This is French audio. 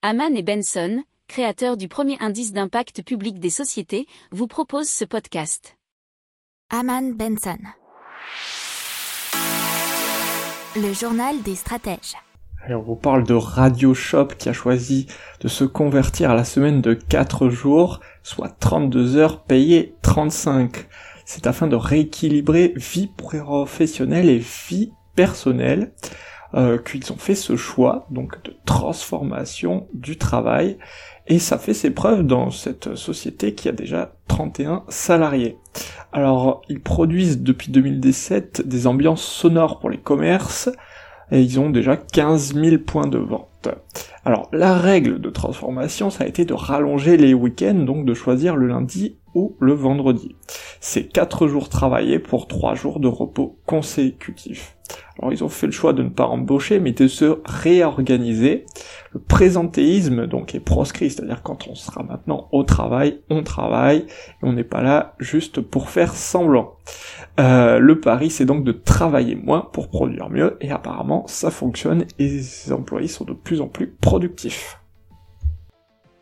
Haman et Benson, créateurs du premier indice d'impact public des sociétés, vous proposent ce podcast. Haman Benson. Le journal des stratèges. Alors, on vous parle de Radio Shop qui a choisi de se convertir à la semaine de 4 jours, soit 32 heures payées 35. C'est afin de rééquilibrer vie professionnelle et vie personnelle euh, qu'ils ont fait ce choix donc de transformation du travail et ça fait ses preuves dans cette société qui a déjà 31 salariés. Alors ils produisent depuis 2017 des ambiances sonores pour les commerces et ils ont déjà 15 000 points de vente. Alors la règle de transformation ça a été de rallonger les week-ends donc de choisir le lundi ou le vendredi. C'est 4 jours travaillés pour 3 jours de repos consécutifs. Alors ils ont fait le choix de ne pas embaucher, mais de se réorganiser. Le présentéisme donc est proscrit, c'est-à-dire quand on sera maintenant au travail, on travaille, et on n'est pas là juste pour faire semblant. Euh, le pari c'est donc de travailler moins pour produire mieux, et apparemment ça fonctionne, et les employés sont de plus en plus productifs.